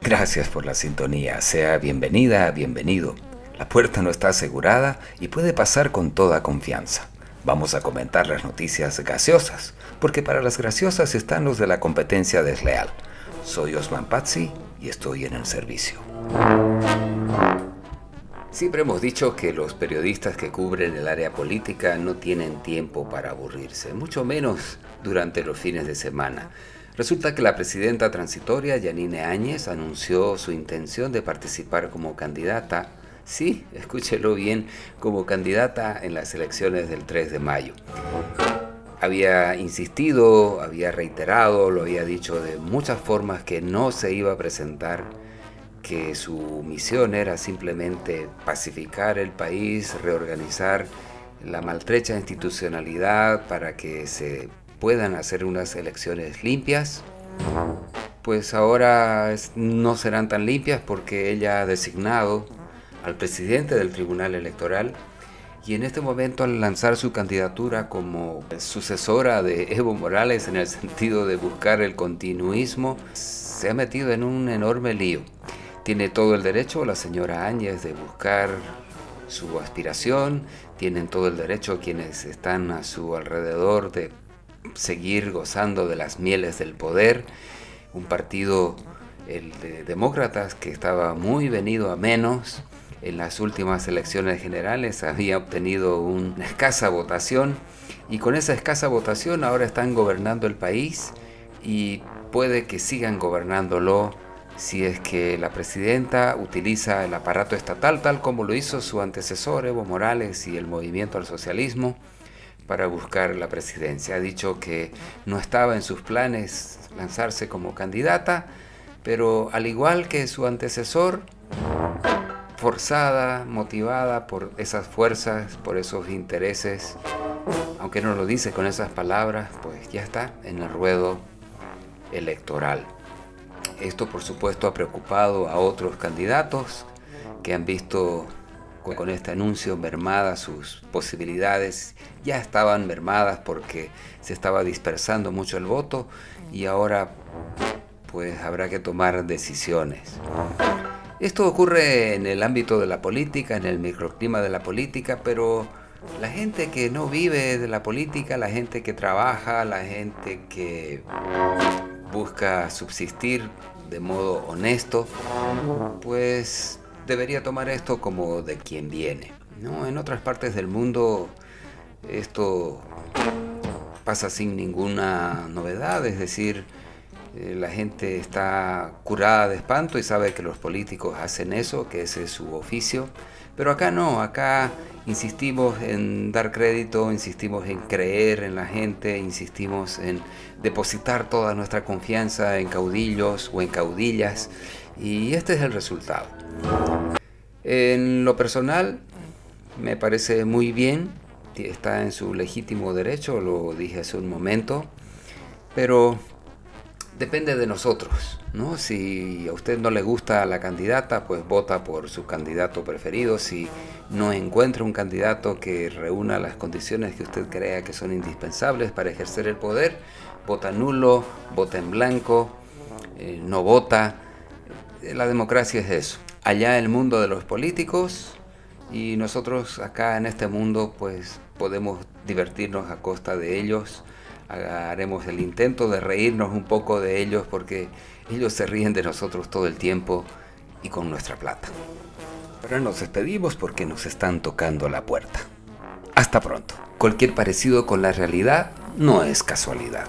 Gracias por la sintonía. Sea bienvenida, bienvenido. La puerta no está asegurada y puede pasar con toda confianza. Vamos a comentar las noticias gaseosas, porque para las graciosas están los de la competencia desleal. Soy Osman Pazzi y estoy en el servicio. Siempre hemos dicho que los periodistas que cubren el área política no tienen tiempo para aburrirse, mucho menos durante los fines de semana. Resulta que la presidenta transitoria, Yanine Áñez, anunció su intención de participar como candidata, sí, escúchelo bien, como candidata en las elecciones del 3 de mayo. Había insistido, había reiterado, lo había dicho de muchas formas que no se iba a presentar que su misión era simplemente pacificar el país, reorganizar la maltrecha institucionalidad para que se puedan hacer unas elecciones limpias. Pues ahora no serán tan limpias porque ella ha designado al presidente del Tribunal Electoral y en este momento al lanzar su candidatura como sucesora de Evo Morales en el sentido de buscar el continuismo, se ha metido en un enorme lío. Tiene todo el derecho la señora Áñez de buscar su aspiración, tienen todo el derecho quienes están a su alrededor de seguir gozando de las mieles del poder. Un partido, el de demócratas, que estaba muy venido a menos. En las últimas elecciones generales había obtenido una escasa votación y con esa escasa votación ahora están gobernando el país y puede que sigan gobernándolo si es que la presidenta utiliza el aparato estatal tal como lo hizo su antecesor Evo Morales y el movimiento al socialismo para buscar la presidencia. Ha dicho que no estaba en sus planes lanzarse como candidata, pero al igual que su antecesor, forzada, motivada por esas fuerzas, por esos intereses, aunque no lo dice con esas palabras, pues ya está en el ruedo electoral. Esto por supuesto ha preocupado a otros candidatos que han visto con este anuncio mermadas sus posibilidades, ya estaban mermadas porque se estaba dispersando mucho el voto y ahora pues habrá que tomar decisiones. Esto ocurre en el ámbito de la política, en el microclima de la política, pero la gente que no vive de la política, la gente que trabaja, la gente que busca subsistir de modo honesto, pues debería tomar esto como de quien viene. ¿no? En otras partes del mundo esto pasa sin ninguna novedad, es decir, la gente está curada de espanto y sabe que los políticos hacen eso, que ese es su oficio, pero acá no, acá insistimos en dar crédito, insistimos en creer en la gente, insistimos en depositar toda nuestra confianza en caudillos o en caudillas y este es el resultado. En lo personal, me parece muy bien, está en su legítimo derecho, lo dije hace un momento, pero depende de nosotros, ¿no? Si a usted no le gusta la candidata, pues vota por su candidato preferido. Si no encuentra un candidato que reúna las condiciones que usted crea que son indispensables para ejercer el poder, vota nulo, vota en blanco, eh, no vota. La democracia es eso. Allá el mundo de los políticos y nosotros acá en este mundo pues podemos divertirnos a costa de ellos haremos el intento de reírnos un poco de ellos porque ellos se ríen de nosotros todo el tiempo y con nuestra plata. Ahora nos despedimos porque nos están tocando la puerta. Hasta pronto. Cualquier parecido con la realidad no es casualidad.